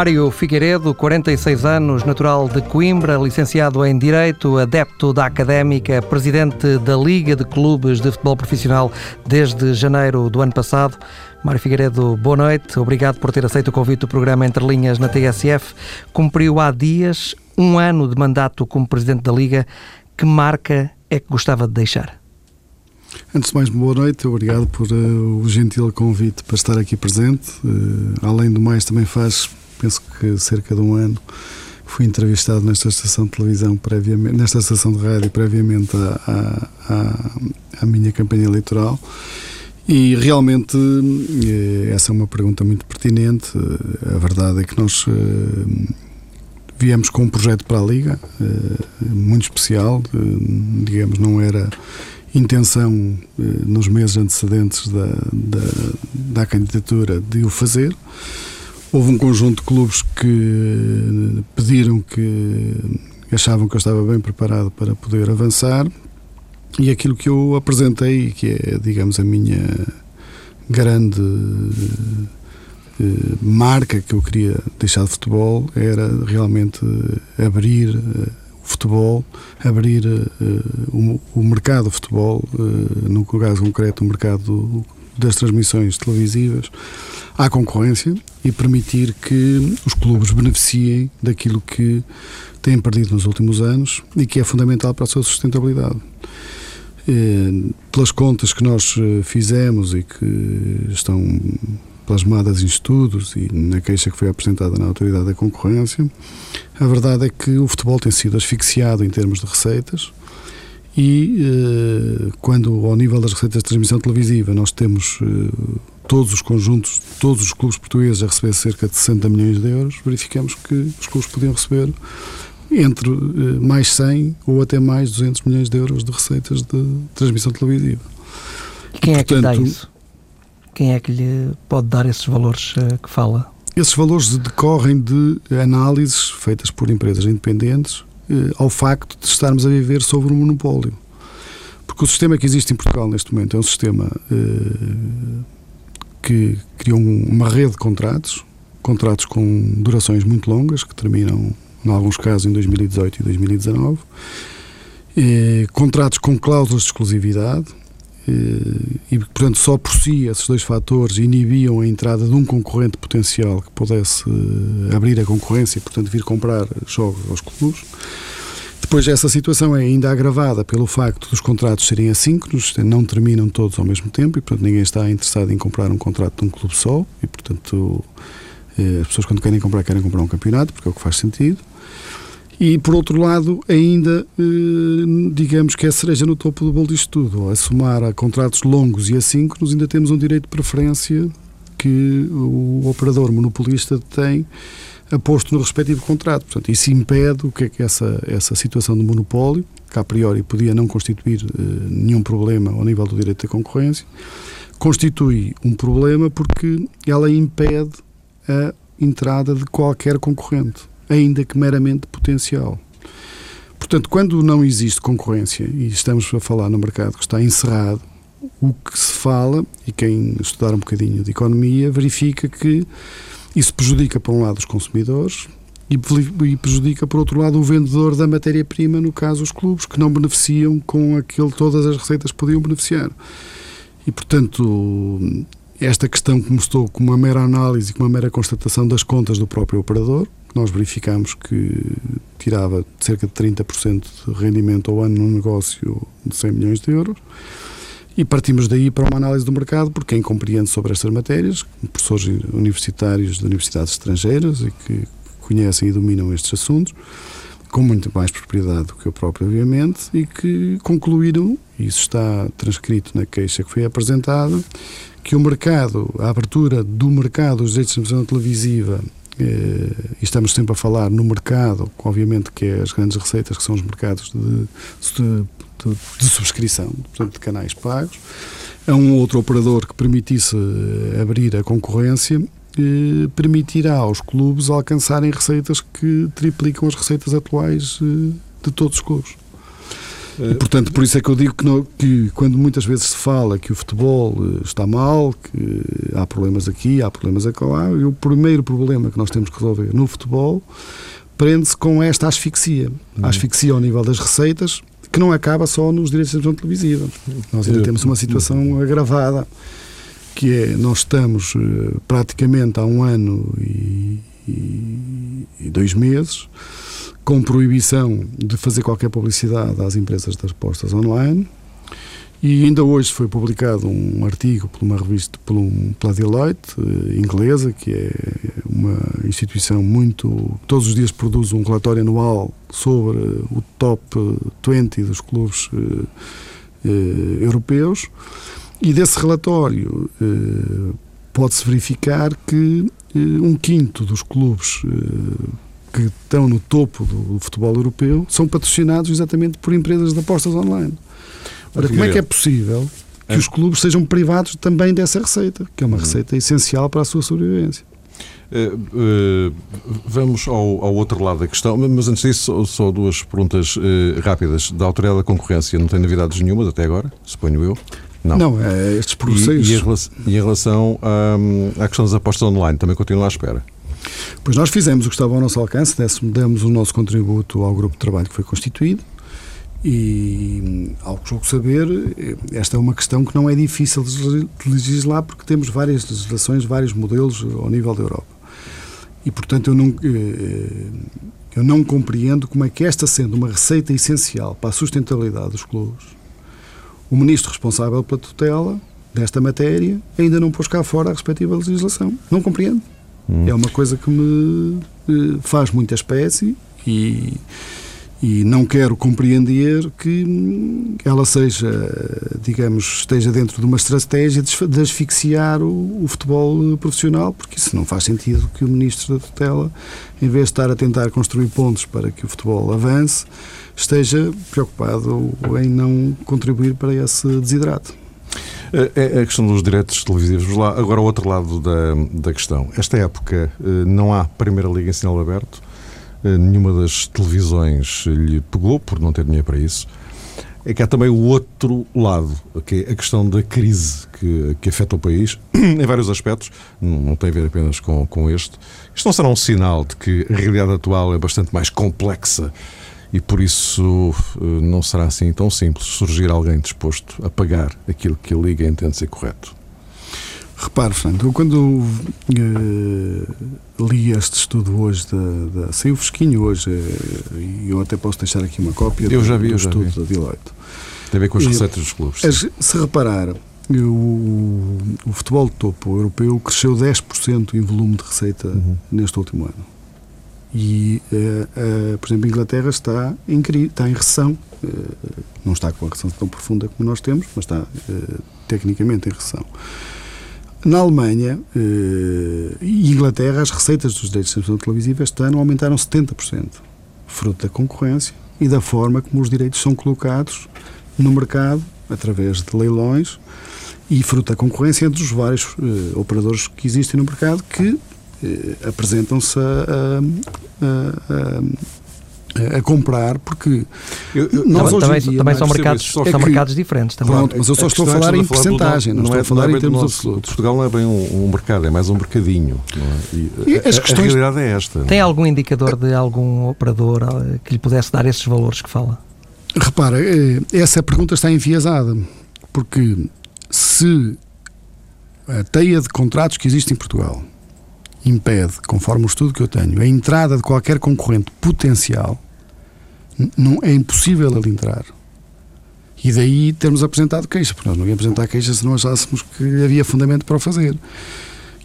Mário Figueiredo, 46 anos, natural de Coimbra, licenciado em Direito, adepto da Académica, presidente da Liga de Clubes de Futebol Profissional desde janeiro do ano passado. Mário Figueiredo, boa noite. Obrigado por ter aceito o convite do programa Entre Linhas na TSF. Cumpriu há dias um ano de mandato como presidente da Liga. Que marca é que gostava de deixar? Antes de mais, boa noite. Obrigado por uh, o gentil convite para estar aqui presente. Uh, além do mais, também faz, penso que cerca de um ano, fui entrevistado nesta estação de televisão, previamente, nesta estação de rádio, previamente à, à, à minha campanha eleitoral. E realmente uh, essa é uma pergunta muito pertinente. a verdade é que nós viemos com um projeto para a Liga, muito especial, digamos, não era intenção eh, nos meses antecedentes da, da, da, candidatura de o fazer. Houve um conjunto de clubes que pediram que achavam que eu estava bem preparado para poder avançar. E aquilo que eu apresentei, que é, digamos, a minha grande eh, marca que eu queria deixar de futebol, era realmente abrir eh, futebol, abrir o, o, mercado de futebol, no caso concreto, o mercado das transmissões televisivas, à concorrência e permitir que os clubes beneficiem daquilo que têm perdido nos últimos anos e que é fundamental para a sua sustentabilidade. Pelas contas que nós fizemos e que estão plasmadas em estudos e na queixa que foi apresentada na Autoridade da Concorrência, a verdade é que o futebol tem sido asfixiado em termos de receitas e eh, quando ao nível das receitas de transmissão televisiva nós temos eh, todos os conjuntos, todos os clubes portugueses a receber cerca de 60 milhões de euros, verificamos que os clubes podiam receber entre eh, mais 100 ou até mais 200 milhões de euros de receitas de transmissão televisiva. E quem e, portanto, é que dá isso? quem é que lhe pode dar esses valores que fala? Esses valores decorrem de análises feitas por empresas independentes ao facto de estarmos a viver sobre um monopólio. Porque o sistema que existe em Portugal neste momento é um sistema uh, que criou uma rede de contratos, contratos com durações muito longas, que terminam, em alguns casos, em 2018 e 2019, contratos com cláusulas de exclusividade, e, portanto, só por si esses dois fatores inibiam a entrada de um concorrente potencial que pudesse eh, abrir a concorrência e, portanto, vir comprar jogos aos clubes. Depois, essa situação é ainda agravada pelo facto dos contratos serem assíncronos, não terminam todos ao mesmo tempo e, portanto, ninguém está interessado em comprar um contrato de um clube só e, portanto, eh, as pessoas, quando querem comprar, querem comprar um campeonato, porque é o que faz sentido. E, por outro lado, ainda, eh, digamos que é a cereja no topo do bolo disto tudo. A somar a contratos longos e assíncronos, ainda temos um direito de preferência que o operador monopolista tem aposto no respectivo contrato. Portanto, isso impede o que é que essa, essa situação de monopólio, que a priori podia não constituir eh, nenhum problema ao nível do direito da concorrência, constitui um problema porque ela impede a entrada de qualquer concorrente ainda que meramente potencial. Portanto, quando não existe concorrência, e estamos a falar no mercado que está encerrado, o que se fala, e quem estudar um bocadinho de economia, verifica que isso prejudica, por um lado, os consumidores e prejudica, por outro lado, o vendedor da matéria-prima, no caso, os clubes, que não beneficiam com aquilo todas as receitas podiam beneficiar. E, portanto, esta questão começou com uma mera análise, com uma mera constatação das contas do próprio operador, nós verificamos que tirava cerca de 30% de rendimento ao ano num negócio de 100 milhões de euros. E partimos daí para uma análise do mercado por quem compreende sobre estas matérias, professores universitários de universidades estrangeiras e que conhecem e dominam estes assuntos com muito mais propriedade do que eu próprio, obviamente, e que concluíram, isso está transcrito na queixa que foi apresentada, que o mercado, a abertura do mercado dos direitos de televisiva e estamos sempre a falar no mercado, obviamente que é as grandes receitas, que são os mercados de, de, de, de subscrição, portanto, de canais pagos, a um outro operador que permitisse eh, abrir a concorrência, eh, permitirá aos clubes alcançarem receitas que triplicam as receitas atuais de todos os clubes. E, portanto, por isso é que eu digo que, não, que, quando muitas vezes se fala que o futebol eh, está mal, que há problemas aqui, há problemas acolá, e o primeiro problema que nós temos que resolver no futebol prende-se com esta asfixia. A asfixia ao nível das receitas, que não acaba só nos direitos de transmissão televisiva. Nós ainda temos uma situação agravada, que é, nós estamos eh, praticamente há um ano e, e, e dois meses com proibição de fazer qualquer publicidade às empresas das postas online. E ainda hoje foi publicado um artigo por uma revista, por um, pela Deloitte, eh, inglesa, que é uma instituição muito. todos os dias produz um relatório anual sobre o top 20 dos clubes eh, eh, europeus. E desse relatório eh, pode-se verificar que eh, um quinto dos clubes que estão no topo do futebol europeu são patrocinados exatamente por empresas de apostas online. Ora, como é que é possível que é. os clubes sejam privados também dessa receita, que é uma uhum. receita essencial para a sua sobrevivência? Uh, uh, vamos ao, ao, outro lado da questão, mas antes disso, só, só duas perguntas uh, rápidas. Da Autoridade da Concorrência não tem novidades nenhumas até agora, suponho eu. Não, não é estes processos. E, e, em relação, e em relação um, à questão das apostas online, também continua à espera? Pois nós fizemos o que estava ao nosso alcance, demos o nosso contributo ao grupo de trabalho que foi constituído e, ao que julgo saber, esta é uma questão que não é difícil de legislar porque temos várias legislações, vários modelos ao nível da Europa. E, portanto, eu não, eh, eu não compreendo como é que esta sendo uma receita essencial para a sustentabilidade dos clubes, o ministro responsável pela tutela desta matéria ainda não pôs cá fora a respectiva legislação. Não compreendo. Hum. É uma coisa que me eh, faz muita espécie e, e não quero compreender que ela seja, digamos, esteja dentro de uma estratégia de asfixiar o, o futebol profissional, porque isso não faz sentido que o Ministro da Tutela, em vez de estar a tentar construir pontos para que o futebol avance, esteja preocupado em não contribuir para esse desidrato. É, é a questão dos direitos televisivos. Lá, agora, o outro lado da, da questão. Esta época eh, não há Primeira Liga em sinal aberto, eh, nenhuma das televisões lhe pegou por não ter dinheiro para isso. É que há também o outro lado, que é a questão da crise que, que afeta o país, em vários aspectos, não, não tem a ver apenas com, com este. Isto não será um sinal de que a realidade atual é bastante mais complexa e por isso eh, não será assim tão simples surgir alguém disposto a pagar aquilo que a Liga entende ser correto. Repare, Fernando, eu quando uh, li este estudo hoje, da, da, saiu fresquinho hoje, uh, e eu até posso deixar aqui uma cópia eu já vi, do eu estudo vi. da Deloitte. Tem a ver com as receitas dos clubes. As, se reparar, o, o, futebol de topo europeu cresceu 10% em volume de receita uhum. neste último ano. E, uh, uh, por exemplo, a Inglaterra está em, está em recessão. Uh, não está com a recessão tão profunda como nós temos, mas está tecnicamente em recessão. Na Alemanha e Inglaterra, as receitas dos direitos de transmissão televisiva este ano aumentaram 70%, fruto da concorrência e da forma como os direitos são colocados no mercado, através de leilões, e fruto da concorrência entre os vários operadores que existem no mercado que apresentam-se a, a, a, a, comprar, porque eu, eu, nós também, hoje dia, também são, mercados, são é mercados diferentes. Também. Pronto, mas eu só estou a falar em percentagem, não, não, estou a falar não é em termos absolutos. Portugal não é bem um, um mercado, é mais um mercadinho. É? E, e as a, questões... a realidade é esta. Tem algum indicador de algum operador eh, que lhe pudesse dar esses valores que fala? Repara, eh, essa pergunta está enviesada, porque se a teia de contratos que existe em Portugal impede, conforme o estudo que eu tenho, a entrada de qualquer concorrente potencial, não é impossível ele entrar. E daí termos apresentado queixa, porque nós não íamos apresentar queixa se não achássemos que havia fundamento para o fazer.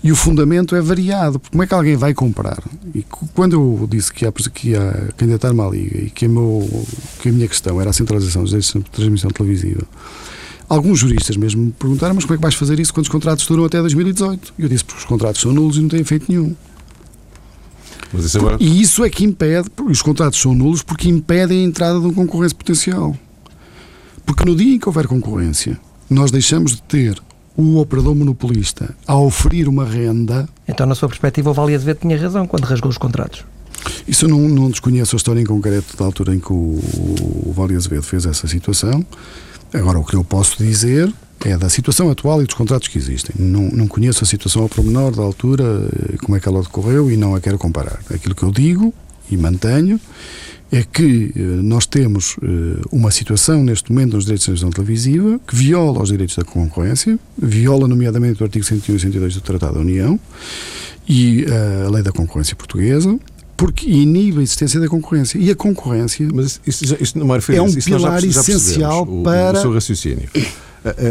E o fundamento é variado. Como é que alguém vai comprar? E quando eu disse que ia, que ia candidatar-me à Liga e que a, meu, que a minha questão era a centralização dos direitos de transmissão televisiva, Alguns juristas mesmo me perguntaram, mas como é que vais fazer isso quando os contratos duram até 2018? E eu disse, porque os contratos são nulos e não têm efeito nenhum. Isso agora... E isso é que impede, os contratos são nulos porque impedem a entrada de um concorrência potencial. Porque no dia em que houver concorrência, nós deixamos de ter o operador monopolista a oferir uma renda. Então, na sua perspectiva, o Vale Azevedo tinha razão quando rasgou os contratos. Isso eu não, não desconheço a história em concreto da altura em que o, o Vale Azevedo fez essa situação. Agora, o que eu posso dizer é da situação atual e dos contratos que existem. Não, não conheço a situação ao pormenor da altura, eh, como é que ela decorreu e não a quero comparar. Aquilo que eu digo e mantenho é que eh, nós temos eh, uma situação neste momento nos direitos de transmissão televisiva que viola os direitos da concorrência, viola nomeadamente o artigo 101 e 102 do Tratado da União e a lei da concorrência portuguesa, porque inibe a existência da concorrência. E a concorrência Mas isso, isso, isso, Mário é um isso pilar já, já essencial o, para. O seu raciocínio.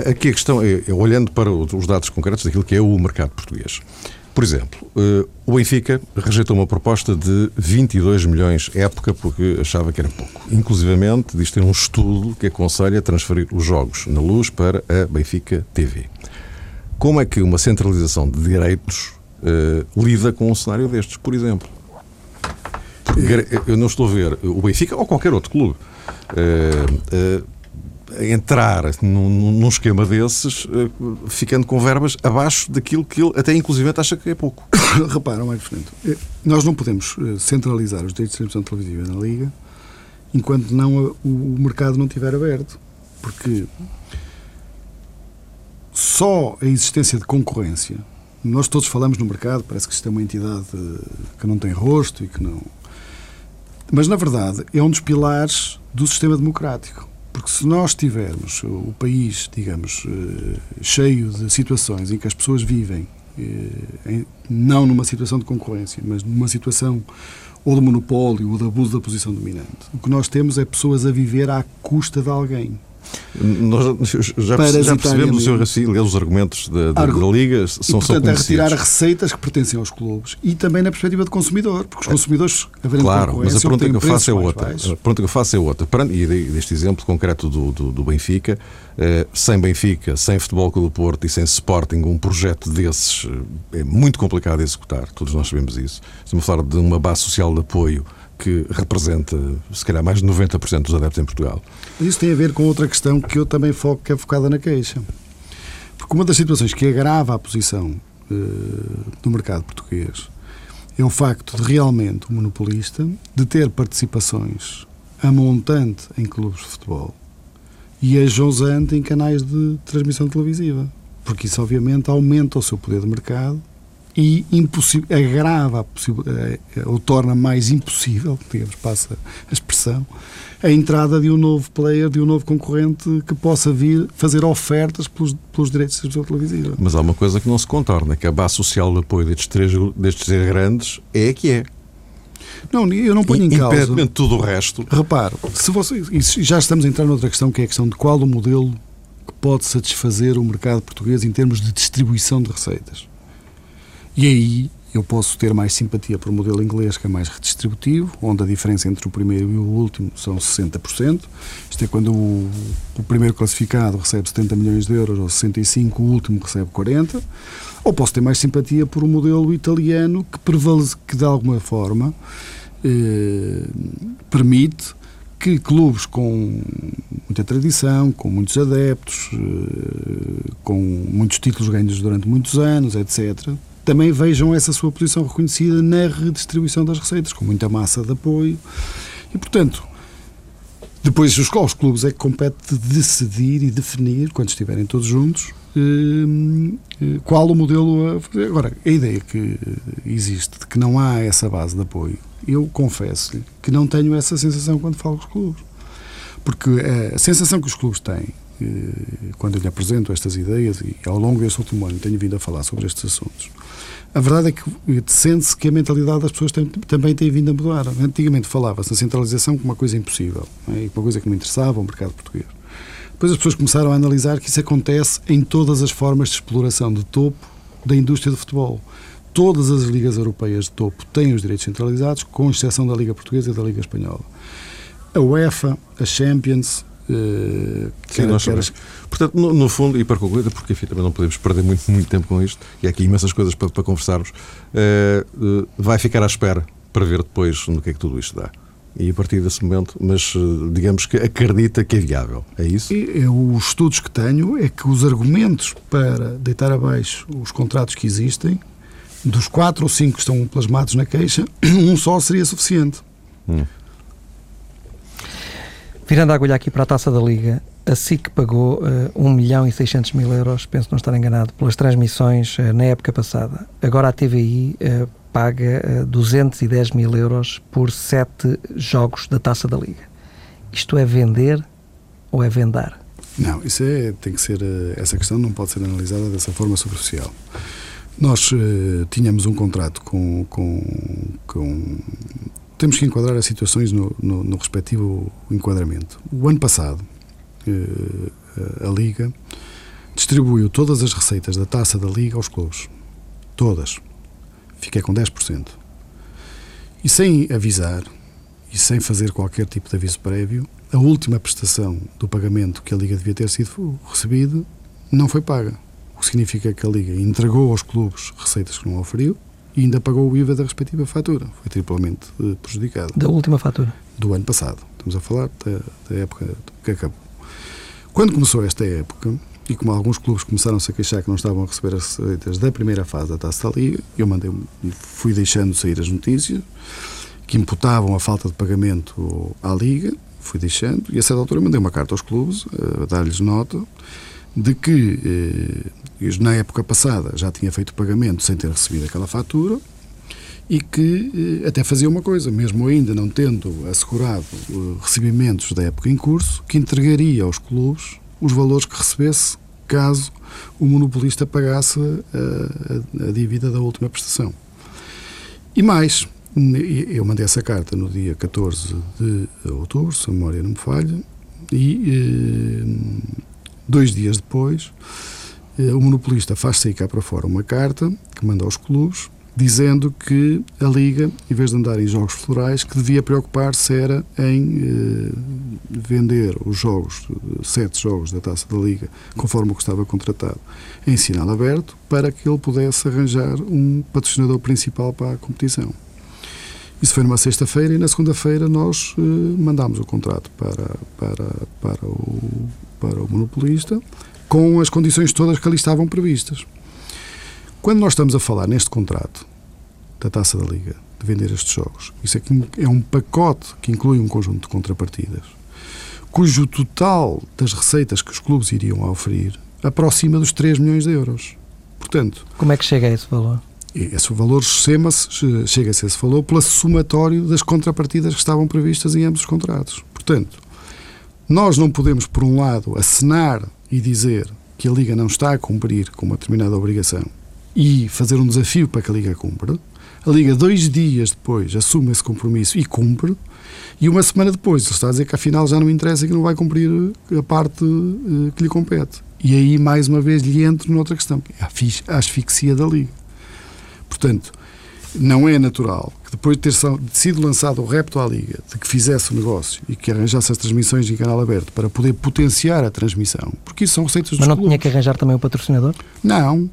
Aqui a questão é, é, olhando para os dados concretos daquilo que é o mercado português. Por exemplo, eh, o Benfica rejeitou uma proposta de 22 milhões época porque achava que era pouco. Inclusivamente, diz ter um estudo que aconselha transferir os jogos na luz para a Benfica TV. Como é que uma centralização de direitos uh, lida com um cenário destes, por exemplo? Eu não estou a ver o Benfica ou qualquer outro clube uh, uh, entrar num, num, esquema desses, uh, ficando com verbas abaixo daquilo que ele até inclusive acha que é pouco. Repara, mais diferente. Eh, nós não podemos eh, centralizar os direitos de transmissão televisiva na Liga enquanto não o mercado não estiver aberto. Porque só a existência de concorrência, nós todos falamos no mercado, parece que isto é uma entidade que não tem rosto e que não. Mas, na verdade, é um dos pilares do sistema democrático. Porque se nós tivermos o país, digamos, eh, cheio de situações em que as pessoas vivem, eh, não numa situação de concorrência, mas numa situação ou de monopólio ou de abuso da posição dominante, o que nós temos é pessoas a viver à custa de alguém. Nós já, já percebemos o seu raciocínio, os argumentos da, da, da Liga são, e, portanto, são conhecidos. é retirar receitas que pertencem aos clubes e também na perspectiva do consumidor, porque os consumidores, claro, mas a pergunta que eu faço é outra. Baixos. A pergunta que eu faço é outra. E deste exemplo concreto do, do, do Benfica, eh, sem Benfica, sem Futebol Clube do Porto e sem Sporting, um projeto desses eh, é muito complicado de executar, todos nós sabemos isso. Estamos a falar de uma base social de apoio que representa, se calhar, mais de 90% dos adeptos em Portugal. Isso tem a ver com outra questão que eu também foco, que é focada na queixa. Porque uma das situações que agrava a posição uh, do mercado português é o facto de realmente o monopolista de ter participações a montante em clubes de futebol e a josante em canais de transmissão televisiva. Porque isso, obviamente, aumenta o seu poder de mercado e agrava eh, ou torna mais impossível, digamos, passa a expressão, a entrada de um novo player, de um novo concorrente que possa vir fazer ofertas pelos, pelos direitos de transmissão televisiva. Mas há uma coisa que não se contorna, que a base social de apoio destes três, destes três grandes é a que é. Não, eu não ponho em causa. De tudo o resto. Reparo, se você, já estamos a entrar noutra questão, que é a questão de qual o modelo que pode satisfazer o mercado português em termos de distribuição de receitas. E aí eu posso ter mais simpatia por o modelo inglês, que é mais redistributivo, onde a diferença entre o primeiro e o último são 60%. Isto é quando o, o primeiro classificado recebe 70 milhões de euros ou 65, o último recebe 40. Ou posso ter mais simpatia por o modelo italiano, que, prevalece, que de alguma forma eh, permite que clubes com muita tradição, com muitos adeptos, eh, com muitos títulos ganhos durante muitos anos, etc., também vejam essa sua posição reconhecida na redistribuição das receitas, com muita massa de apoio. E, portanto, depois os, aos clubes é que compete decidir e definir, quando estiverem todos juntos, eh, eh, qual o modelo a fazer. Agora, a ideia que existe de que não há essa base de apoio, eu confesso que não tenho essa sensação quando falo com os clubes. Porque a sensação que os clubes têm quando eu lhe apresento estas ideias e ao longo deste último ano tenho vindo a falar sobre estes assuntos, a verdade é que sente-se que a mentalidade das pessoas tem, também tem vindo a mudar. Antigamente falava-se na centralização como uma coisa impossível, é? uma coisa que não interessava ao mercado português. Depois as pessoas começaram a analisar que isso acontece em todas as formas de exploração de topo da indústria do futebol. Todas as ligas europeias de topo têm os direitos centralizados, com exceção da Liga Portuguesa e da Liga Espanhola. A UEFA, a Champions, Uh, Sim, nós sabemos. Portanto, no, no, fundo, e para concluir, porque enfim, também não podemos perder muito, muito tempo com isto, e há aqui imensas coisas para, para conversarmos, uh, uh, vai ficar à espera para ver depois no que é que tudo isto dá. E a partir desse momento, mas digamos que acredita que é viável, é isso? E, os estudos que tenho é que os argumentos para deitar abaixo os contratos que existem dos quatro ou cinco que estão plasmados na queixa, um só seria suficiente. Hum. Virando a agulha aqui para a taça da Liga, a SIC pagou uh, 1 milhão e 600 mil euros, penso não estar enganado, pelas transmissões uh, na época passada. Agora a TVI uh, paga uh, 210 mil euros por sete jogos da taça da Liga. Isto é vender ou é vendar? Não, isso é, tem que ser, essa questão não pode ser analisada dessa forma superficial. Nós tínhamos um contrato com, com, com, Temos que enquadrar as situações no, no, no respectivo enquadramento. O ano passado, uh, a Liga distribuiu todas as receitas da taça da Liga aos clubes. Todas. Fiquei com 10%. E sem avisar, e sem fazer qualquer tipo de aviso prévio, a última prestação do pagamento que a Liga devia ter sido recebida não foi paga que significa que a Liga entregou aos clubes receitas que não oferiu e ainda pagou o IVA da respectiva fatura. Foi triplamente uh, prejudicado. Da última fatura? Do ano passado. Estamos a falar da, da época que acabou. Quando começou esta época, e como alguns clubes começaram-se a queixar que não estavam a receber as receitas da primeira fase da Taça da Liga, eu mandei, fui deixando sair as notícias que imputavam a falta de pagamento à Liga, fui deixando, e a certa altura mandei uma carta aos clubes eh, a dar-lhes nota de que eh, na época passada já tinha feito pagamento sem ter recebido aquela fatura e que eh, até fazia uma coisa, mesmo ainda não tendo assegurado eh, recebimentos da época em curso, que entregaria aos clubes os valores que recebesse caso o monopolista pagasse a, a, a dívida da última prestação. E mais, eu mandei essa carta no dia 14 de outubro, se a memória não me falha, e Dois dias depois, eh, o monopolista faz sair cá para fora uma carta que manda aos clubes dizendo que a Liga, em vez de andar em jogos florais, que devia preocupar-se era em eh, vender os jogos, sete jogos da Taça da Liga, conforme o que estava contratado, em sinal aberto, para que ele pudesse arranjar um patrocinador principal para a competição. Isso foi numa sexta-feira e na segunda-feira nós eh, mandámos o contrato para, para, para o para o monopolista, com as condições todas que ali estavam previstas. Quando nós estamos a falar neste contrato da taça da Liga, de vender estes jogos, isso aqui é um pacote que inclui um conjunto de contrapartidas, cujo total das receitas que os clubes iriam oferir aproxima dos 3 milhões de euros. Portanto, como é que chega a esse valor? Esse valor chega-se a esse valor pela somatório das contrapartidas que estavam previstas em ambos os contratos. Portanto, nós não podemos, por um lado, assinar e dizer que a Liga não está a cumprir com uma determinada obrigação e fazer um desafio para que a Liga cumpra. A Liga, dois dias depois, assume esse compromisso e cumpre, e uma semana depois está a dizer que afinal já não interessa e que não vai cumprir a parte uh, que lhe compete. E aí, mais uma vez, lhe entro noutra questão, que é a asfixia da Liga. Portanto, não é natural que depois de ter sido lançado o repto à Liga de que fizesse o negócio e que arranjasse as transmissões em canal aberto para poder potenciar a transmissão, porque isso são receitas dos Mas não clubes. tinha que arranjar também o patrocinador? Não.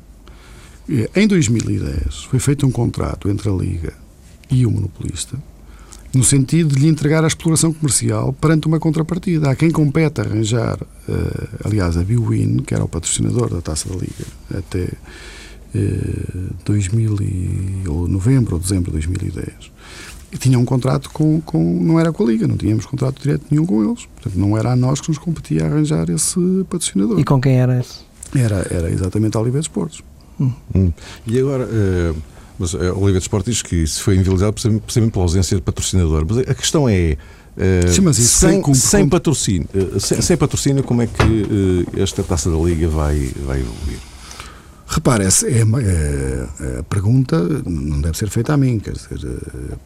Em 2010 foi feito um contrato entre a Liga e o monopolista no sentido de lhe entregar a exploração comercial perante uma contrapartida. Há quem compete arranjar, uh, aliás, a Biwin, que era o patrocinador da Taça da Liga até 2000 eh, e, ou novembro ou dezembro de 2010 e tinha um contrato com, com não era com a Liga, não tínhamos contrato direto nenhum com eles, portanto não era a nós que nos competia arranjar esse patrocinador. E com quem era esse? Era, era exatamente a Oliveira Esportes. Hum. Hum. E agora, uh, mas a Oliveira Esportes diz que isso foi invalidado precisamente pela ausência de patrocinador, mas a questão é Uh, Sim, sem, sem, patrocínio, uh, sem, sem, patrocínio, como é que uh, esta taça da Liga vai, vai evoluir? Repare, essa é, é, é, a pergunta não deve ser feita a mim, quer dizer,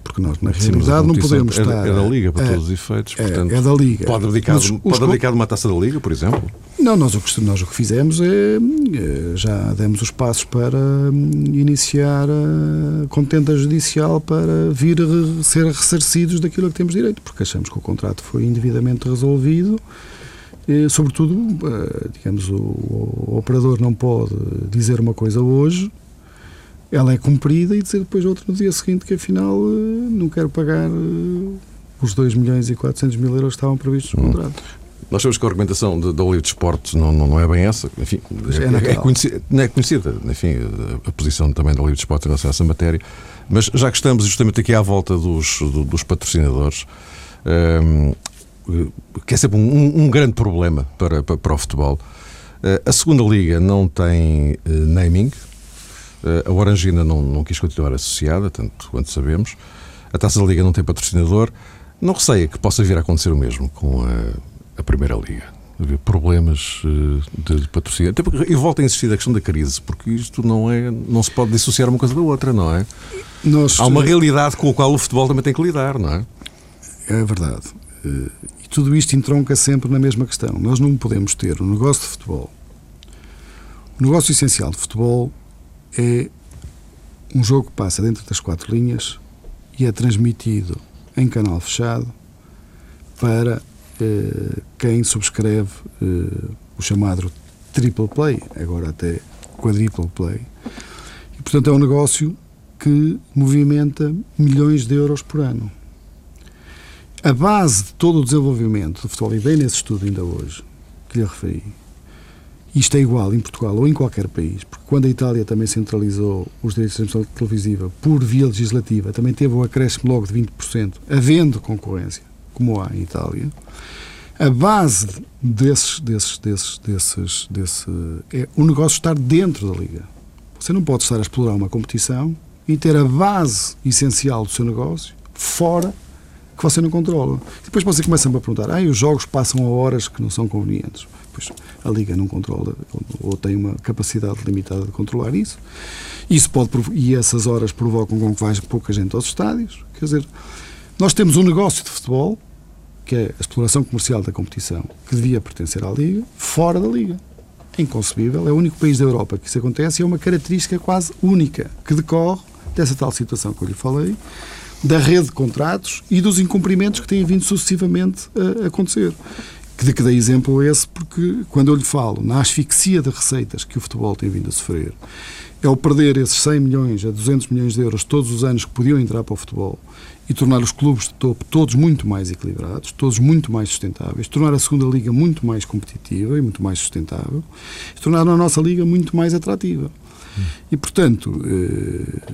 porque nós na realidade não podemos é, estar. É da Liga, para é, todos os efeitos, é, portanto. É, da Liga. Pode abdicar, os, pode abdicar de uma taça da Liga, por exemplo? Não, nós o que, nós o que fizemos é, é já demos os passos para hum, iniciar a contenda judicial para vir a ser ressarcidos daquilo a que temos direito, porque achamos que o contrato foi indevidamente resolvido sobretudo, eh, digamos, o, o, operador não pode dizer uma coisa hoje, ela é cumprida e dizer depois outra no dia seguinte que afinal eh, não quero pagar eh, os 2 milhões e 400 mil euros que estavam previstos no hum. contrato. Nós sabemos que a argumentação da Olive de Esportes não, não, não, é bem essa. Enfim, é, é, é, conhecida, é conhecida, enfim, a, a posição também da Olive de Esportes em relação a essa matéria. Mas já que estamos justamente aqui à volta dos, dos patrocinadores, um, que é sempre um, um grande problema para, para, para, o futebol. Uh, a segunda liga não tem uh, naming, uh, a Orangina não, não quis continuar associada, tanto quanto sabemos. A Taça da Liga não tem patrocinador. Não receia que possa vir a acontecer o mesmo com a, a Primeira Liga haver problemas de, de patrocínio. Até porque, e volto a insistir na questão da crise, porque isto não é, não se pode dissociar uma coisa da outra, não é? Nós, Há uma realidade com a qual o futebol também tem que lidar, não é? É verdade. E tudo isto entronca sempre na mesma questão. Nós não podemos ter um negócio de futebol. O negócio essencial de futebol é um jogo que passa dentro das quatro linhas e é transmitido em canal fechado para eh, quem subscreve eh, o chamado triple play, agora até quadruple play. E, portanto, é um negócio que movimenta milhões de euros por ano. A base de todo o desenvolvimento do futebol, e bem nesse estudo ainda hoje, que lhe referi, isto é igual em Portugal ou em qualquer país, porque quando a Itália também centralizou os direitos de transmissão televisiva por via legislativa, também teve um acréscimo logo de 20%, havendo concorrência, como há em Itália. A base desses, desses, desses, desses, desse é o negócio estar dentro da liga. Você não pode estar a explorar uma competição e ter a base essencial do seu negócio fora que você não controla. Depois você começa a perguntar: ah, os jogos passam a horas que não são convenientes. Pois a Liga não controla ou tem uma capacidade limitada de controlar isso. Isso pode e essas horas provocam com que vá pouca gente aos estádios. Quer dizer, nós temos um negócio de futebol que é a exploração comercial da competição que devia pertencer à Liga, fora da Liga. É inconcebível, é o único país da Europa que isso acontece e é uma característica quase única que decorre dessa tal situação que eu lhe falei, da rede de contratos e dos incumprimentos que têm vindo sucessivamente a acontecer. Que de que dei exemplo esse, porque quando eu lhe falo na asfixia de receitas que o futebol tem vindo a sofrer, é o perder esses 100 milhões a 200 milhões de euros todos os anos que podiam entrar para o futebol e tornar os clubes de topo todos muito mais equilibrados, todos muito mais sustentáveis, tornar a segunda liga muito mais competitiva e muito mais sustentável, e tornar a nossa liga muito mais atrativa. Hum. E, portanto, eh,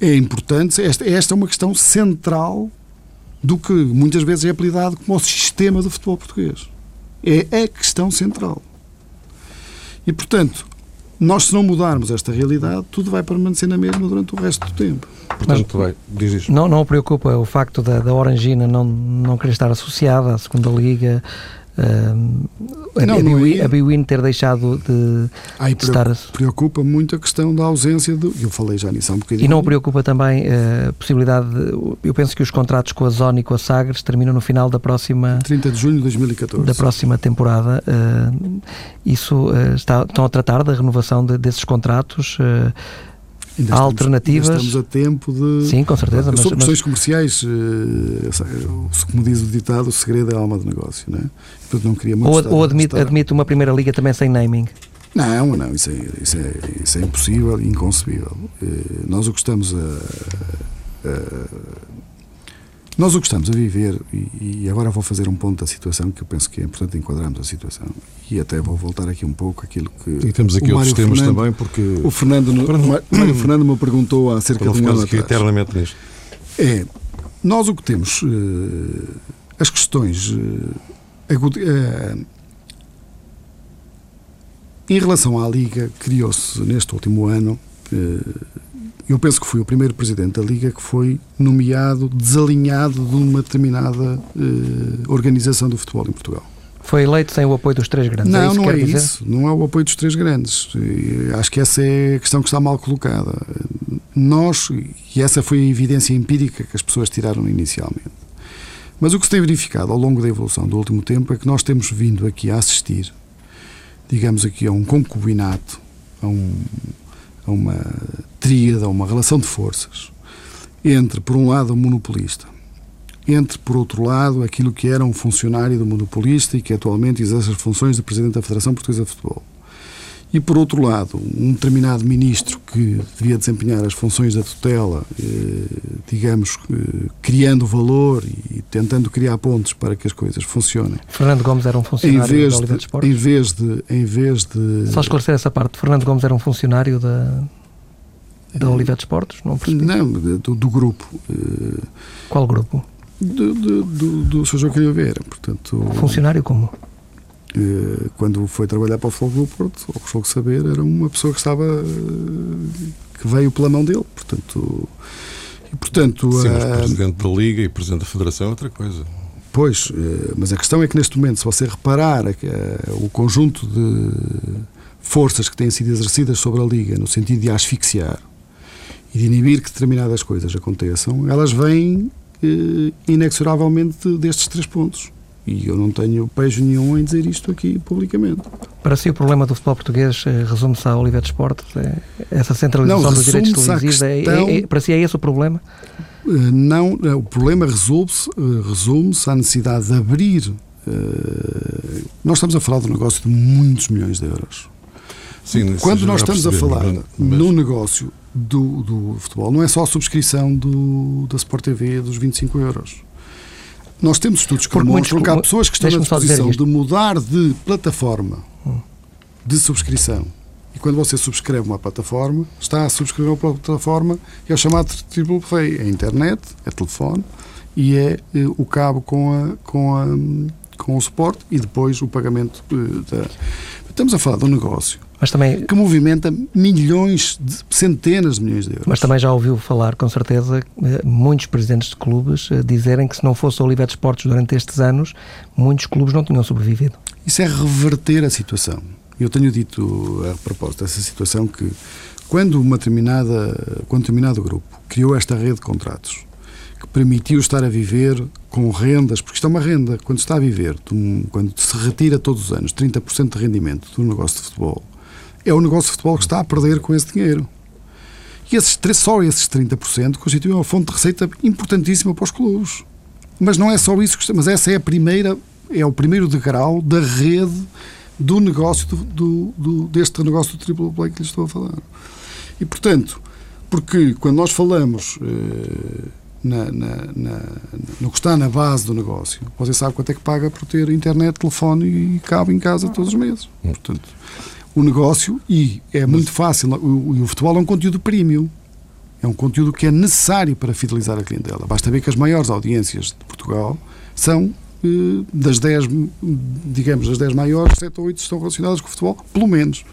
é importante, esta, esta é uma questão central do que muitas vezes é apelidado como o sistema do futebol português. É a questão central. E, portanto, nós, se não mudarmos esta realidade, tudo vai permanecer na mesma durante o resto do tempo. Portanto, vai, diz isto. Não, não preocupa o facto da, da Orangina não, não querer estar associada à segunda Liga, a, não, a, a Biwin ter deixado de, Ai, de estar. Preocupa muito a questão da ausência do. Eu falei já nisso há um bocadinho. E não preocupa também eh, a possibilidade. De, eu penso que os contratos com a Zona e com a Sagres terminam no final da próxima. 30 de junho de 2014. Da próxima temporada. Uh, isso uh, está, estão a tratar da renovação de, desses contratos. Uh, Ainda Há alternativas. estamos a tempo de. Sim, com certeza. Mas, Sobre questões mas... comerciais, como diz o ditado, o segredo é a alma do negócio. Não é? Portanto, não queria muito ou ou admite, admite uma primeira liga também sem naming? Não, não, isso é, isso é, isso é impossível e inconcebível. Nós o que estamos a, a nós o que estamos a viver, e, e, agora vou fazer um ponto da situação que eu penso que é importante enquadrarmos a situação, e até vou voltar aqui um pouco aquilo que. E temos aqui outros temas Fernando, também, porque. O Fernando, no, Mário Fernando me perguntou há cerca de um ano atrás. eternamente nisto. É, nós o que temos, uh, as questões. Uh, uh, em relação à Liga, criou-se neste último ano eu penso que fui o primeiro presidente da Liga que foi nomeado desalinhado de uma determinada eh, organização do futebol em Portugal. Foi eleito sem o apoio dos três grandes? Não, é não é dizer? isso. Não é o apoio dos três grandes. E acho que essa é a questão que está mal colocada. Nós, e essa foi a evidência empírica que as pessoas tiraram inicialmente. Mas o que se tem verificado ao longo da evolução do último tempo é que nós temos vindo aqui a assistir, digamos aqui, a um concubinato, a um, a uma tríade, a uma relação de forças entre, por um lado, o monopolista, entre, por outro lado, aquilo que era um funcionário do monopolista e que atualmente exerce as funções de Presidente da Federação Portuguesa de Futebol. E, por outro lado, um determinado ministro que devia desempenhar as funções da tutela, eh, digamos, eh, criando valor e tentando criar pontos para que as coisas funcionem. Fernando Gomes era um funcionário em vez da Oliveira de, Esportes? Em vez de, em vez de... Só esclarecer essa parte. Fernando Gomes era um funcionário da, da Oliveira Esportes? Não percebi. Não, do, do grupo. eh, Qual grupo? Do, do, do, do Sr. Joaquim Oliveira. Portanto, Funcionário como? Eh, quando foi trabalhar para o Futebol Clube Porto, ao que soube saber, era uma pessoa que estava eh, que veio pela mão dele, portanto e portanto Sim, mas ah, presidente da Liga e presidente da Federação é outra coisa. pois, eh, mas a questão é que neste momento, se você reparar eh, o conjunto de forças que têm sido exercidas sobre a Liga no sentido de a asfixiar e de inibir que determinadas coisas aconteçam, elas vêm eh, inexoravelmente destes três pontos. E eu não tenho pejo nenhum em dizer isto aqui publicamente. Para si, o problema do futebol português eh, resume-se à Oliveira Esportes? É, essa centralização Não, dos direitos televisivos? é- questão- é- é- para si é esse o problema? Eh, Não, eh, o problema resolve-se eh, resume-se à necessidade de abrir. eh, nós estamos a falar de um negócio de muitos milhões de euros. Sim, Quando nós já estamos a falar mas- no negócio do, do futebol, não é só a subscrição do, da Sport TV dos 25 euros. Nós temos estudos que Porque muitos demonstram que há pessoas que estão na disposição de mudar de plataforma Hum. de subscrição. E quando você subscreve uma plataforma, está a subscrever uma plataforma que é o chamado triple play. É a internet, é telefone e é eh, o cabo com, a, com, a, com o suporte e depois o pagamento eh, da... Estamos a falar de um negócio Mas também, que movimenta milhões, de, centenas de milhões de euros. mas também já ouviu falar, com certeza, eh, muitos presidentes de clubes eh, dizerem que se não fosse a Oliveira Esportes durante estes anos, muitos clubes não tinham sobrevivido. Isso é reverter a situação. Eu tenho dito a propósito dessa situação que quando uma determinada, quando um determinado grupo criou esta rede de contratos que permitiu estar a viver com rendas, porque isto é uma renda, quando se está a viver, de quando se retira todos os anos 30% de rendimento do negócio de futebol, é o negócio de futebol que está a perder com esse dinheiro. E esses, só esses 30% constituem uma fonte de receita importantíssima para os clubes. Mas não é só isso, que está- mas essa é a primeira, é o primeiro degrau da rede do negócio do, do- do- deste negócio do triple play que lhe estou a falar. E portanto, porque quando nós falamos eh, na- na- na- no que está na base do negócio, você sabe quanto é que paga por ter internet, telefone e cabo em casa todos os meses. Portanto, o negócio, e é muito fácil, o, o futebol é um conteúdo premium. É um conteúdo que é necessário para fidelizar a clientela. Basta ver que as maiores audiências de Portugal são eh, das 10, digamos, das 10 maiores, 7 ou 8 estão relacionadas com o futebol, pelo menos.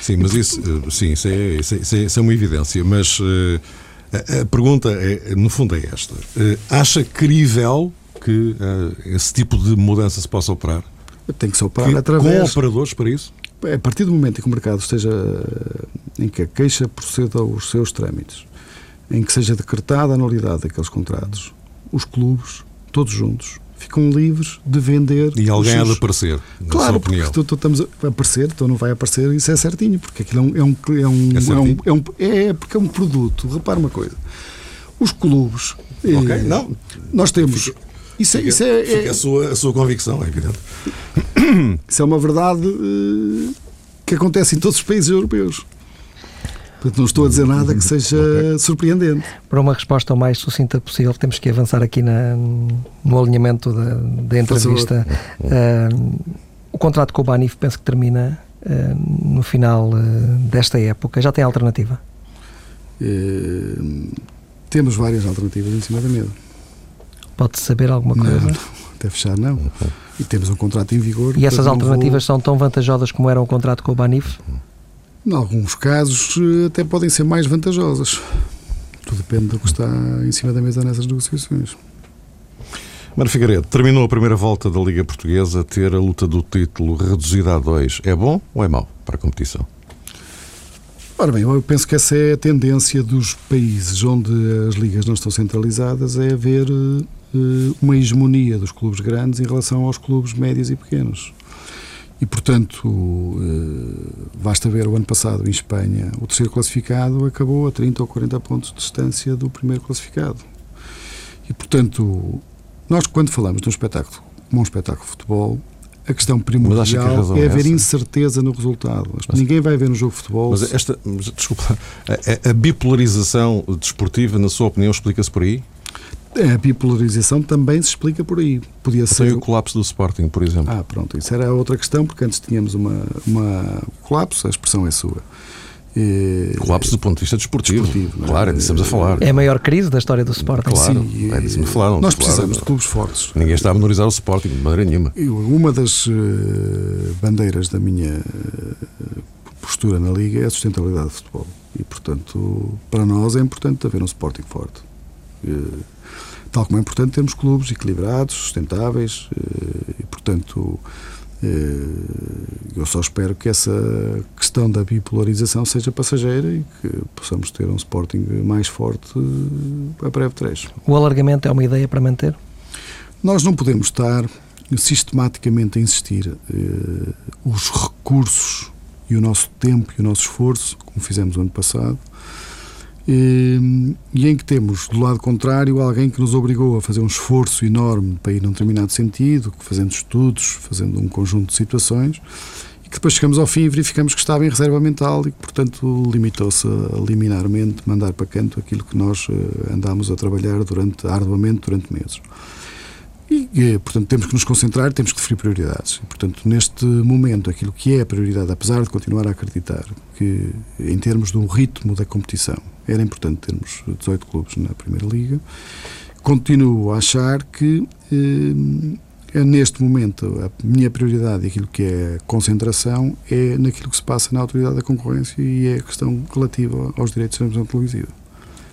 Sim, mas isso, eh, sim, isso é, isso é- isso é- isso é uma evidência. Mas eh, a, a pergunta, é, no fundo, é esta: Eh, acha crível que esse tipo de mudança se possa operar? Tem que se operar Que- com através. operadores para isso? A partir do momento em que o mercado esteja. em que a queixa proceda aos seus trâmites, em que seja decretada a nulidade daqueles contratos, os clubes, todos juntos, ficam livres de vender. E alguém há de aparecer, na sua Claro, opinião. tu estamos a aparecer, então não vai aparecer, isso é certinho, porque aquilo é um. É, um, é, um, É é, um, é, é, porque é um produto. Repara uma coisa. Os clubes. Ok, eh, não. Nós temos. Isso, é, isso, é, Fica é- a, sua, a sua convicção, é evidente. isso é uma verdade eh, que acontece em todos os países europeus. Portanto, não estou a dizer nada que seja surpreendente. Para uma resposta o mais sucinta possível, temos que avançar aqui na- no alinhamento da, da entrevista. Ah, o contrato com o Banif penso que termina ah, no final ah, desta época. Já tem alternativa? Temos várias alternativas em cima da mesa. Pode-se saber alguma coisa? não, até fechar não. E temos um contrato em vigor. E essas não vou- alternativas são tão vantajosas como era o contrato com o Banif? Em alguns casos eh, até podem ser mais vantajosas. Tudo depende do que está em cima da mesa nessas negociações. Mário Figueiredo, terminou a primeira volta da Liga Portuguesa, ter a luta do título reduzida a dois. É bom ou é mau para a competição? Ora bem, eu penso que essa é a tendência dos países onde as ligas não estão centralizadas, é haver eh, uma hegemonia dos clubes grandes em relação aos clubes médios e pequenos. E, portanto, eh, basta ver o ano passado em Espanha, o terceiro classificado acabou a 30 ou 40 pontos de distância do primeiro classificado. E, portanto, nós quando falamos de um espetáculo como um espetáculo de futebol, a questão primordial que é haver incerteza no resultado. Mas, Ninguém vai ver no jogo de futebol. Mas esta, mas, desculpa, a, a, bipolarização desportiva, na sua opinião, explica-se por aí? A bipolarização também se explica por aí. Podia ser o colapso do Sporting, por exemplo. Ah, pronto, isso era outra questão, porque antes tínhamos uma, uma colapso, a expressão é sua. E... Colapso do ponto de vista desportivo. desportivo é? claro, é disso estamos a falar. É a maior crise da história do Sporting. Claro, Sim, é disso que falar. Nós precisamos claro, de clubes fortes. Ninguém está a menorizar o Sporting, de maneira nenhuma. Uma das uh, bandeiras da minha uh, postura na Liga é a sustentabilidade do futebol. E, portanto, para nós é importante haver um Sporting forte. Tal como é importante termos clubes equilibrados, sustentáveis e, portanto, eu só espero que essa questão da bipolarização seja passageira e que possamos ter um Sporting mais forte a breve trecho. O alargamento é uma ideia para manter? Nós não podemos estar sistematicamente a insistir. Os recursos e o nosso tempo e o nosso esforço, como fizemos ano passado, e, e em que temos, do lado contrário, alguém que nos obrigou a fazer um esforço enorme para ir num determinado sentido, fazendo estudos, fazendo um conjunto de situações, e que depois chegamos ao fim e verificamos que estava em reserva mental e que, portanto, limitou-se a liminarmente mandar para canto aquilo que nós eh, andámos a trabalhar durante, arduamente durante meses. E, portanto, temos que nos concentrar, temos que definir prioridades. E, portanto, neste momento, aquilo que é a prioridade, apesar de continuar a acreditar que, em termos do ritmo da competição, era importante termos 18 clubes na Primeira Liga, continuo a achar que eh, é neste momento a minha prioridade aquilo que é concentração é naquilo que se passa na autoridade da concorrência e é a questão relativa aos direitos de transmissão televisiva.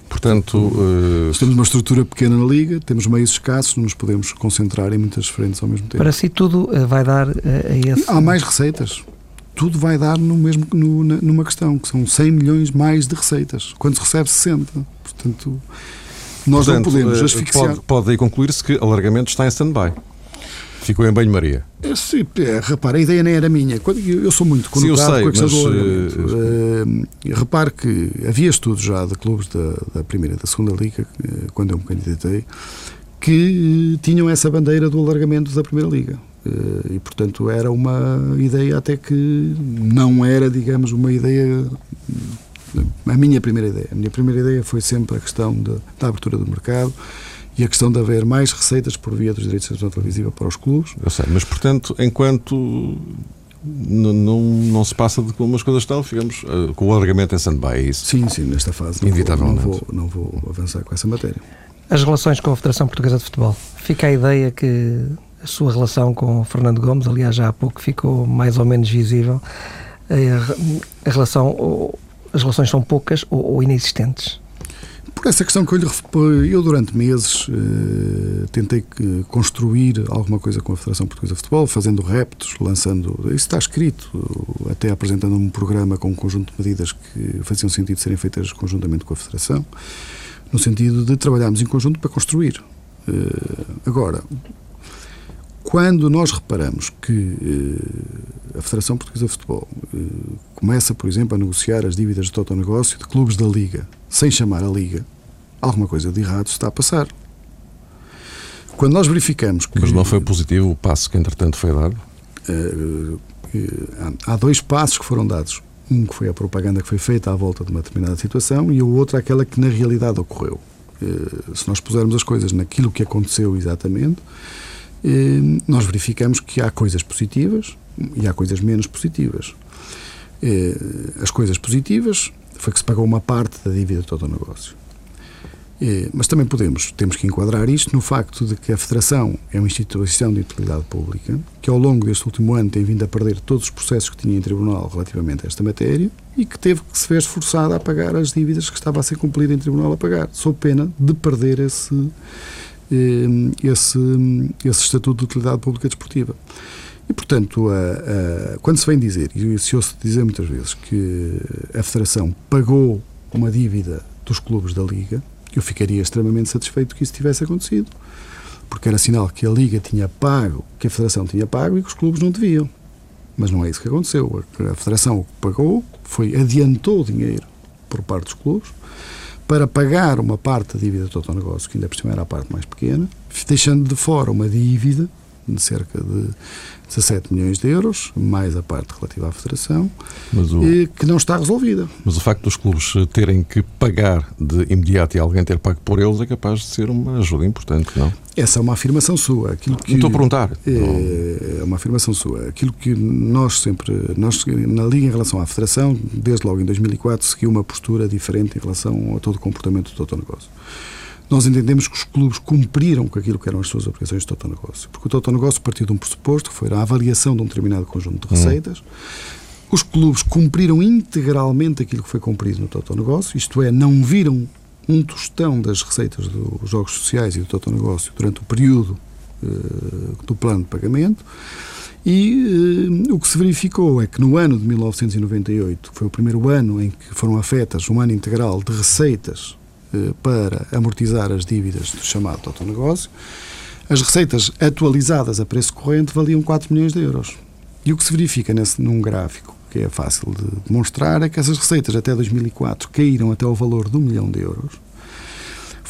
Portanto, uh... temos uma estrutura pequena na Liga, temos meios escassos, não nos podemos concentrar em muitas frentes ao mesmo tempo. Para si, tudo eh, vai dar eh, a esse. Há mais receitas. Tudo vai dar no mesmo, no, numa questão, que são 100 milhões mais de receitas, quando se recebe 60. Portanto, nós Portanto, não podemos asfixiar. Pode, pode aí concluir-se que alargamento está em stand-by. Ficou em banho-maria. É, sim, é, repara, a ideia nem era minha. Eu sou muito conectado com a questão mas, do alargamento. Uh, repare que havia estudos já de clubes da, da primeira e da segunda liga, eh, quando eu me candidatei, que tinham essa bandeira do alargamento da primeira liga. Uh, e, portanto, era uma ideia até que não era, digamos, uma ideia a minha primeira ideia. A minha primeira ideia foi sempre a questão de, da abertura do mercado e a questão de haver mais receitas por via dos direitos de transmissão televisiva para os clubes. Eu sei, mas portanto, enquanto não, não, não se passa de como as coisas estão, ficamos uh, com o alargamento em stand-by, é isso? Sim, sim, nesta fase. Não Inevitavelmente. Vou, não, vou, não vou avançar com essa matéria. As relações com a Federação Portuguesa de Futebol. Fica a ideia que a sua relação com o Fernando Gomes, aliás, já há pouco ficou mais ou menos visível, a, a relação, as relações são poucas ou, ou inexistentes? Por essa questão que eu lhe eu durante meses eh, tentei construir alguma coisa com a Federação Portuguesa de Futebol, fazendo reptos, lançando, isso está escrito, até apresentando um programa com um conjunto de medidas que faziam sentido serem feitas conjuntamente com a Federação, no sentido de trabalharmos em conjunto para construir. Eh, agora, quando nós reparamos que eh, a Federação Portuguesa de Futebol eh, começa, por exemplo, a negociar as dívidas de totonegócio de clubes da Liga, sem chamar a Liga, alguma coisa de errado está a passar. Quando nós verificamos que. Mas não foi positivo o passo que, entretanto, foi dado? Uh, há dois passos que foram dados. Um que foi a propaganda que foi feita à volta de uma determinada situação e o outro aquela que na realidade ocorreu. Se nós pusermos as coisas naquilo que aconteceu exatamente, eh, nós verificamos que há coisas positivas e há coisas menos positivas. Eh, as coisas positivas foi que se pagou uma parte da dívida de todo o negócio. Eh, mas também podemos, temos que enquadrar isto no facto de que a Federação é uma instituição de utilidade pública, que ao longo deste último ano tem vindo a perder todos os processos que tinha em tribunal relativamente a esta matéria e que teve que se ver esforçada a pagar as dívidas que estava a ser cumprida em tribunal a pagar, sob pena de perder esse, eh, esse, esse Estatuto de Utilidade Pública Desportiva. E, portanto, a, a, quando se vem dizer, e se ouço dizer muitas vezes, que a Federação pagou uma dívida dos clubes da Liga, eu ficaria extremamente satisfeito que isso tivesse acontecido, porque era sinal que a Liga tinha pago, que a Federação tinha pago e que os clubes não deviam. Mas não é isso que aconteceu. A Federação o que pagou foi adiantou o dinheiro por parte dos clubes para pagar uma parte da dívida do negócio, que ainda por cima era a parte mais pequena, deixando de fora uma dívida de cerca de 17 milhões de euros, mais a parte relativa à Federação, o, que não está resolvida. Mas o facto dos clubes terem que pagar de imediato e alguém ter pago por eles é capaz de ser uma ajuda importante, não? Essa é uma afirmação sua. Aquilo que, não estou a perguntar. É, é, uma afirmação sua. Aquilo que nós sempre, nós na Liga em relação à Federação, desde logo em 2004, seguiu uma postura diferente em relação a todo o comportamento do negócio nós entendemos que os clubes cumpriram com aquilo que eram as suas obrigações de totonegócio. Porque o totonegócio partiu de um pressuposto, que foi a avaliação de um determinado conjunto de uhum. receitas. Uhum. Os clubes cumpriram integralmente aquilo que foi cumprido no totonegócio, isto é, não viram um tostão das receitas dos jogos sociais e do totonegócio durante o período uh, do plano de pagamento. E uh, o que se verificou é que no ano de 1998, que foi o primeiro ano em que foram afetas um ano integral de receitas eh, para amortizar as dívidas do chamado autonegócio. As receitas atualizadas a preço corrente valiam 4 milhões de euros. E o que se verifica nesse, num gráfico que é fácil de demonstrar é que essas receitas até 2004 caíram até o valor de 1 milhão de euros,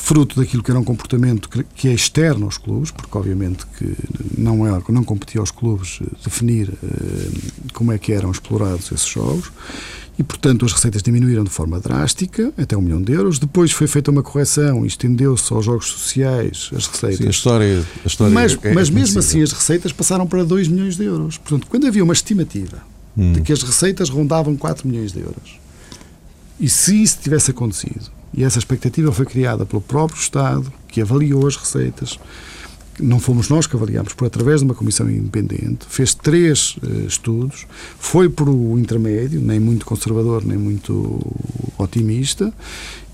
fruto daquilo que era um comportamento que é externo aos clubes, porque obviamente que não, é, não competia aos clubes definir eh, como é que eram explorados esses jogos, e, portanto, as receitas diminuíram de forma drástica, até um milhão de euros. Depois foi feita uma correção e estendeu-se aos jogos sociais as receitas. Sim, a história, a história mas, é, é mas mesmo assim as receitas passaram para 2 milhões de euros. Portanto, quando havia uma estimativa hum. de que as receitas rondavam 4 milhões de euros, e se isso tivesse acontecido, e essa expectativa foi criada pelo próprio Estado, que avaliou as receitas, não fomos nós que avaliámos, por através de uma comissão independente, fez três uh, estudos, foi por o intermédio, nem muito conservador, nem muito otimista,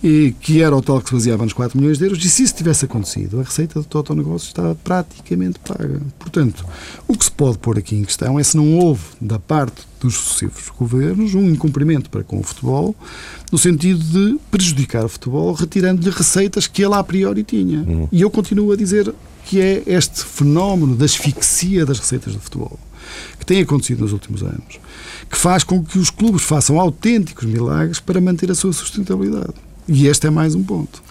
e que era o tal que se baseava nos 4 milhões de euros, e se isso tivesse acontecido, a receita do total negócio estava praticamente paga. Portanto, o que se pode pôr aqui em questão é se não houve, da parte dos sucessivos governos, um incumprimento para com o futebol, no sentido de prejudicar o futebol, retirando-lhe receitas que ele a priori tinha. Uhum. E eu continuo a dizer que é este fenómeno da asfixia das receitas do futebol, que tem acontecido nos últimos anos, que faz com que os clubes façam autênticos milagres para manter a sua sustentabilidade. E este é mais um ponto.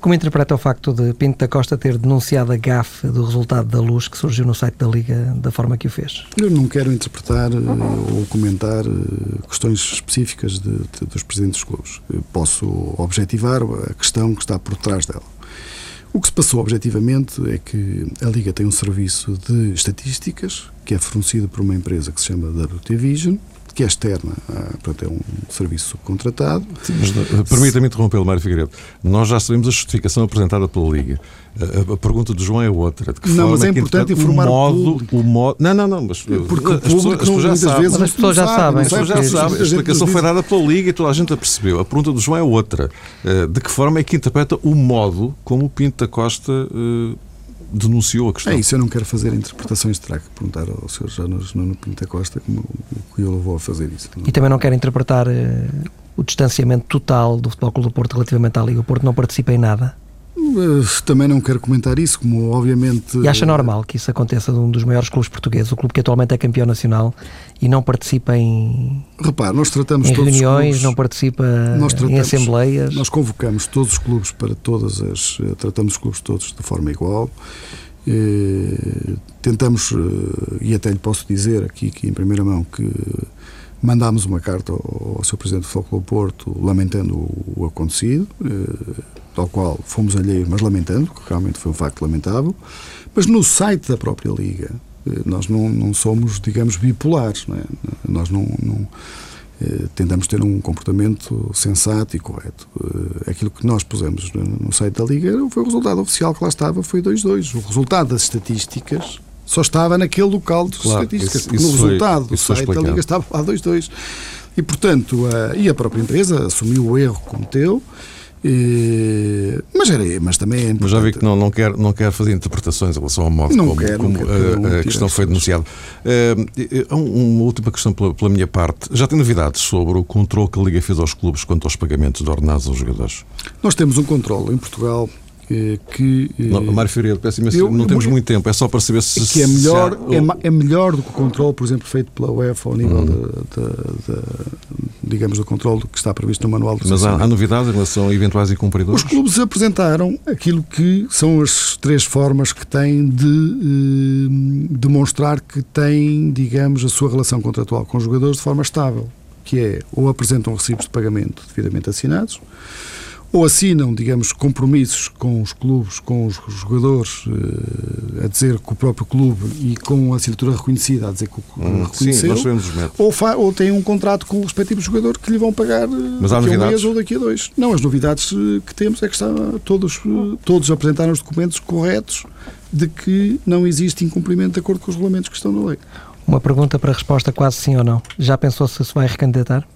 Como interpreta o facto de Pinto da Costa ter denunciado a gafe do resultado da luz que surgiu no site da Liga da forma que o fez? Eu não quero interpretar uh, ou comentar uh, questões específicas de, de, dos presidentes dos clubes. Eu posso objetivar a questão que está por trás dela. O que se passou objetivamente é que a Liga tem um serviço de estatísticas que é fornecido por uma empresa que se chama WT Vision, que é externa, ah, portanto, é um serviço contratado. Sim, mas eh, permita-me interromper, Mário Figueiredo. Nós já sabemos a justificação apresentada pela Liga. A, a, pergunta do João é outra. De que não, mas é, é importante informar o modo, o, modo. Não, não, não. Mas, Porque as pessoas, as pessoas já sabem. Mas as pessoas já sabem. As pessoas já sabem. A explicação foi dada pela Liga e toda a gente a percebeu. A pergunta do João é outra. De que forma é que interpreta o modo como o Pinto da Costa denunciou a questão. É isso, eu não quero fazer interpretações, terá que perguntar ao Sr. Janos Nuno Pinta Costa como o que o levou a fazer isso. E também não quero interpretar uh, o distanciamento total do Futebol Clube do Porto relativamente à Liga. O Porto não participa em nada. Eh, também não quero comentar isso, como obviamente. E acha normal que isso aconteça de um dos maiores clubes portugueses, o clube que atualmente é campeão nacional e não participa em. Repare, nós tratamos em todos reuniões, clubes, não participa tratamos, em assembleias. Nós convocamos todos os clubes para todas as. Eh, tratamos os clubes todos de forma igual. E, tentamos, eh, e até lhe posso dizer aqui, aqui em primeira mão, que mandámos uma carta ao, ao Sr. Presidente do Futebol Porto lamentando o, o acontecido ao qual fomos alheios, mas lamentando, que realmente foi um facto lamentável. Mas no site da própria Liga, eh, nós não, não somos, digamos, bipolares. Não é? Nós não, não eh, tentamos ter um comportamento sensato e correto. Eh, aquilo que nós pusemos no site da Liga foi o resultado oficial que lá estava, foi 2-2. O resultado das estatísticas só estava naquele local de claro, estatísticas. Isso, isso no resultado do site da Liga estava lá 2-2. E, portanto, a, e a própria empresa assumiu o erro que cometeu mas, era, mas também é Mas já vi que não, não, quer, não quer fazer interpretações em relação ao modo não como, quero, como quero, a, a questão foi denunciada. Uh, uma última questão pela, pela, minha parte. Já tem novidades sobre o controle que a Liga fez aos clubes quanto aos pagamentos de ordenados aos jogadores? Nós temos um controle em Portugal que. Não, Mário Figueiredo, peço imenso, eu, não temos muito tempo, é só para saber se. Que é melhor, há, é, é, melhor do que o controle, por exemplo, feito pela UEFA ao nível hum. da, da, digamos, do controle que está previsto no manual do Mas há, há novidades em relação a eventuais incumpridores? Os clubes apresentaram aquilo que são as três formas que têm de eh, demonstrar que têm, digamos, a sua relação contratual com os jogadores de forma estável, que é ou apresentam recibos de pagamento devidamente assinados, ou assinam, digamos, compromissos com os clubes, com os jogadores, uh, a dizer que o próprio clube e com a assinatura reconhecida, a dizer que o clube hum, reconheceu, sim, nós os métodos. ou, ou têm um contrato com o respectivo jogador que lhe vão pagar uh, Mas daqui a um mês ou daqui a dois. Não, as novidades uh, que temos é que está, todos, todos apresentaram os documentos corretos de que não existe incumprimento de acordo com os regulamentos que estão na lei. Uma pergunta para resposta quase sim ou não. Já pensou se se vai recandidatar?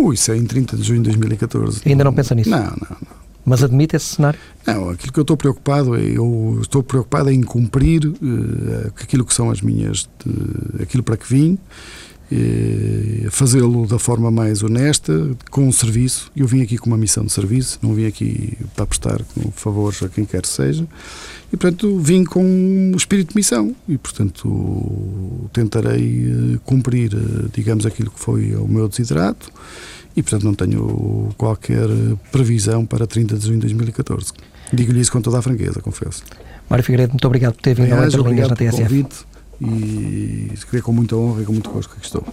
Ui, isso é em 30 de junho de 2014. Ainda não pensa nisso? Não, não, não. Mas admite esse cenário? Não, aquilo que eu estou preocupado é, eu estou preocupado em cumprir uh, aquilo que são as minhas, de, aquilo para que vim, fazê-lo da forma mais honesta, com um serviço. Eu vim aqui com uma missão de serviço, não vim aqui para prestar favores a quem quer que seja. E, portanto, vim com um espírito de missão e, portanto, tentarei uh, cumprir, digamos, aquilo que foi o meu desiderato e, portanto, não tenho qualquer previsão para 30 de junho de 2014. Digo-lhe isso com toda a franqueza, confesso. Mário Figueiredo, muito obrigado por ter vindo ao Entre Linhas na TSF. Convite e escrever com muita honra e com muito gosto que aqui estou.